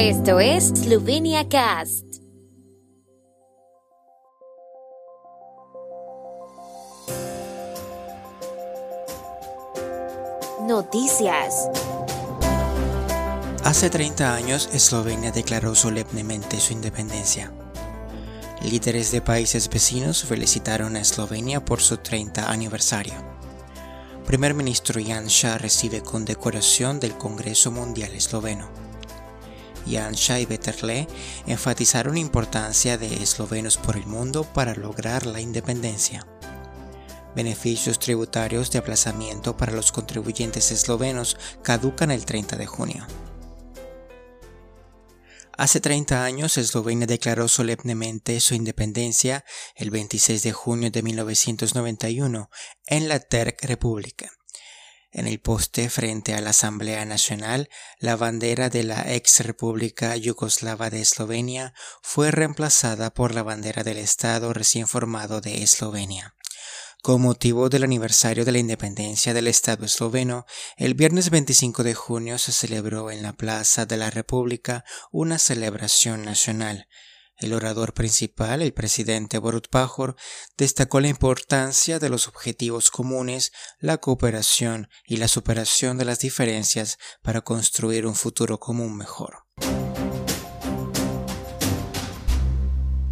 Esto es Slovenia Cast. Noticias. Hace 30 años, Eslovenia declaró solemnemente su independencia. Líderes de países vecinos felicitaron a Eslovenia por su 30 aniversario. Primer ministro Janša recibe condecoración del Congreso Mundial Esloveno. Y Beterle enfatizaron la importancia de eslovenos por el mundo para lograr la independencia. Beneficios tributarios de aplazamiento para los contribuyentes eslovenos caducan el 30 de junio. Hace 30 años Eslovenia declaró solemnemente su independencia el 26 de junio de 1991 en la Terk República. En el poste frente a la Asamblea Nacional, la bandera de la ex República Yugoslava de Eslovenia fue reemplazada por la bandera del Estado recién formado de Eslovenia. Con motivo del aniversario de la independencia del Estado esloveno, el viernes 25 de junio se celebró en la Plaza de la República una celebración nacional. El orador principal, el presidente Borut Pajor, destacó la importancia de los objetivos comunes, la cooperación y la superación de las diferencias para construir un futuro común mejor.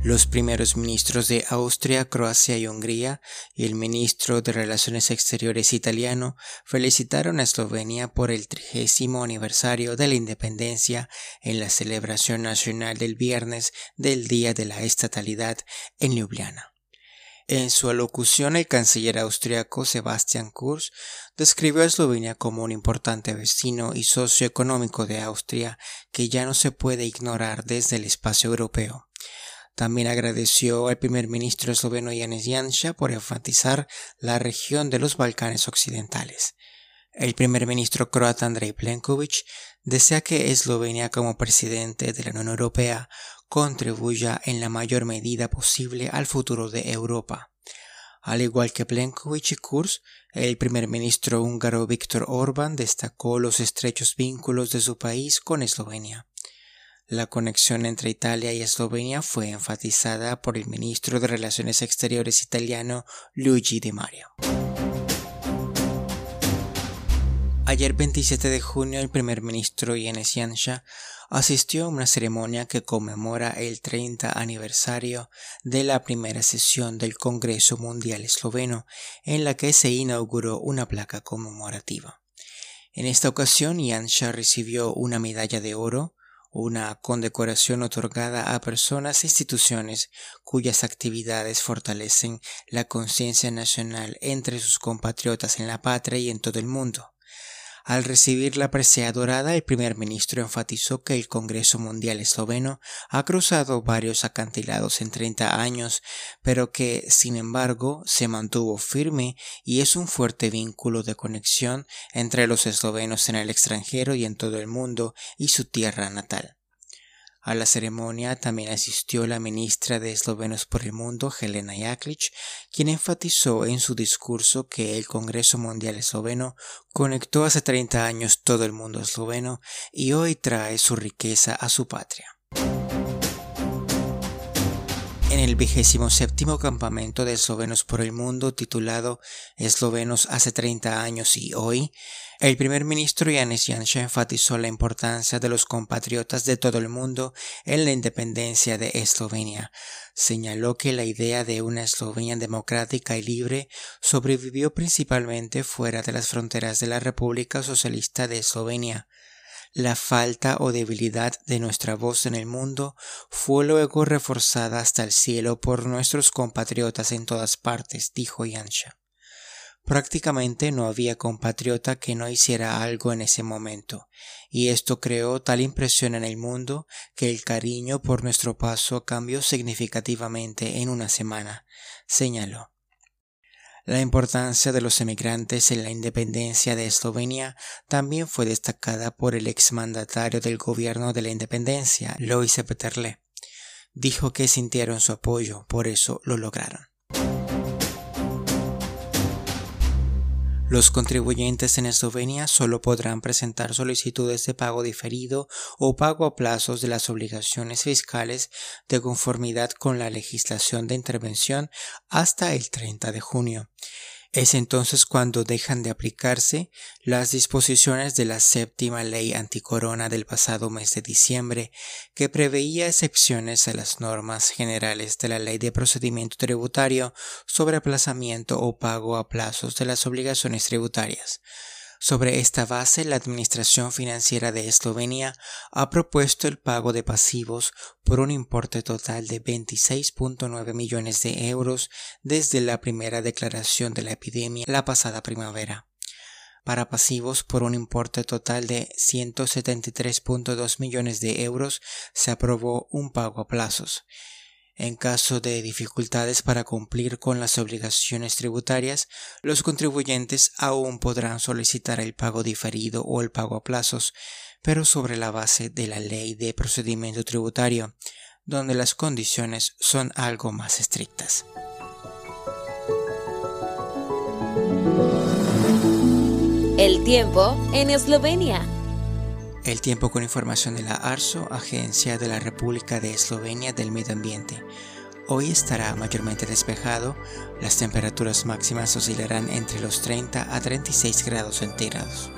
Los primeros ministros de Austria, Croacia y Hungría y el ministro de Relaciones Exteriores italiano felicitaron a Eslovenia por el trigésimo aniversario de la independencia en la celebración nacional del viernes del Día de la Estatalidad en Ljubljana. En su alocución, el canciller austriaco Sebastian Kurz describió a Eslovenia como un importante vecino y socio económico de Austria que ya no se puede ignorar desde el espacio europeo. También agradeció al primer ministro esloveno Janez Janša por enfatizar la región de los Balcanes occidentales. El primer ministro croata Andrej Plenković desea que Eslovenia como presidente de la Unión Europea contribuya en la mayor medida posible al futuro de Europa. Al igual que Plenković y Kurz, el primer ministro húngaro Viktor Orbán destacó los estrechos vínculos de su país con Eslovenia. La conexión entre Italia y Eslovenia fue enfatizada por el ministro de Relaciones Exteriores italiano Luigi Di Mario. Ayer 27 de junio el primer ministro Janez Janša asistió a una ceremonia que conmemora el 30 aniversario de la primera sesión del Congreso Mundial Esloveno, en la que se inauguró una placa conmemorativa. En esta ocasión Janša recibió una medalla de oro, una condecoración otorgada a personas e instituciones cuyas actividades fortalecen la conciencia nacional entre sus compatriotas en la patria y en todo el mundo. Al recibir la presea dorada, el primer ministro enfatizó que el Congreso Mundial Esloveno ha cruzado varios acantilados en 30 años, pero que, sin embargo, se mantuvo firme y es un fuerte vínculo de conexión entre los eslovenos en el extranjero y en todo el mundo y su tierra natal. A la ceremonia también asistió la ministra de Eslovenos por el Mundo, Helena Jaklic, quien enfatizó en su discurso que el Congreso Mundial Esloveno conectó hace 30 años todo el mundo esloveno y hoy trae su riqueza a su patria. En el vigésimo séptimo campamento de eslovenos por el mundo titulado Eslovenos hace 30 años y hoy, el primer ministro Yanis Janša enfatizó la importancia de los compatriotas de todo el mundo en la independencia de Eslovenia. Señaló que la idea de una Eslovenia democrática y libre sobrevivió principalmente fuera de las fronteras de la República Socialista de Eslovenia. La falta o debilidad de nuestra voz en el mundo fue luego reforzada hasta el cielo por nuestros compatriotas en todas partes, dijo Yansha. Prácticamente no había compatriota que no hiciera algo en ese momento, y esto creó tal impresión en el mundo que el cariño por nuestro paso cambió significativamente en una semana, señaló. La importancia de los emigrantes en la independencia de Eslovenia también fue destacada por el exmandatario del gobierno de la independencia, Lois Peterle. Dijo que sintieron su apoyo, por eso lo lograron. Los contribuyentes en Eslovenia solo podrán presentar solicitudes de pago diferido o pago a plazos de las obligaciones fiscales de conformidad con la legislación de intervención hasta el 30 de junio. Es entonces cuando dejan de aplicarse las disposiciones de la séptima ley anticorona del pasado mes de diciembre, que preveía excepciones a las normas generales de la ley de procedimiento tributario sobre aplazamiento o pago a plazos de las obligaciones tributarias. Sobre esta base, la Administración Financiera de Eslovenia ha propuesto el pago de pasivos por un importe total de 26.9 millones de euros desde la primera declaración de la epidemia la pasada primavera. Para pasivos por un importe total de 173.2 millones de euros se aprobó un pago a plazos en caso de dificultades para cumplir con las obligaciones tributarias, los contribuyentes aún podrán solicitar el pago diferido o el pago a plazos, pero sobre la base de la ley de procedimiento tributario, donde las condiciones son algo más estrictas. El tiempo en Eslovenia. El tiempo con información de la ARSO, Agencia de la República de Eslovenia del Medio Ambiente. Hoy estará mayormente despejado, las temperaturas máximas oscilarán entre los 30 a 36 grados centígrados.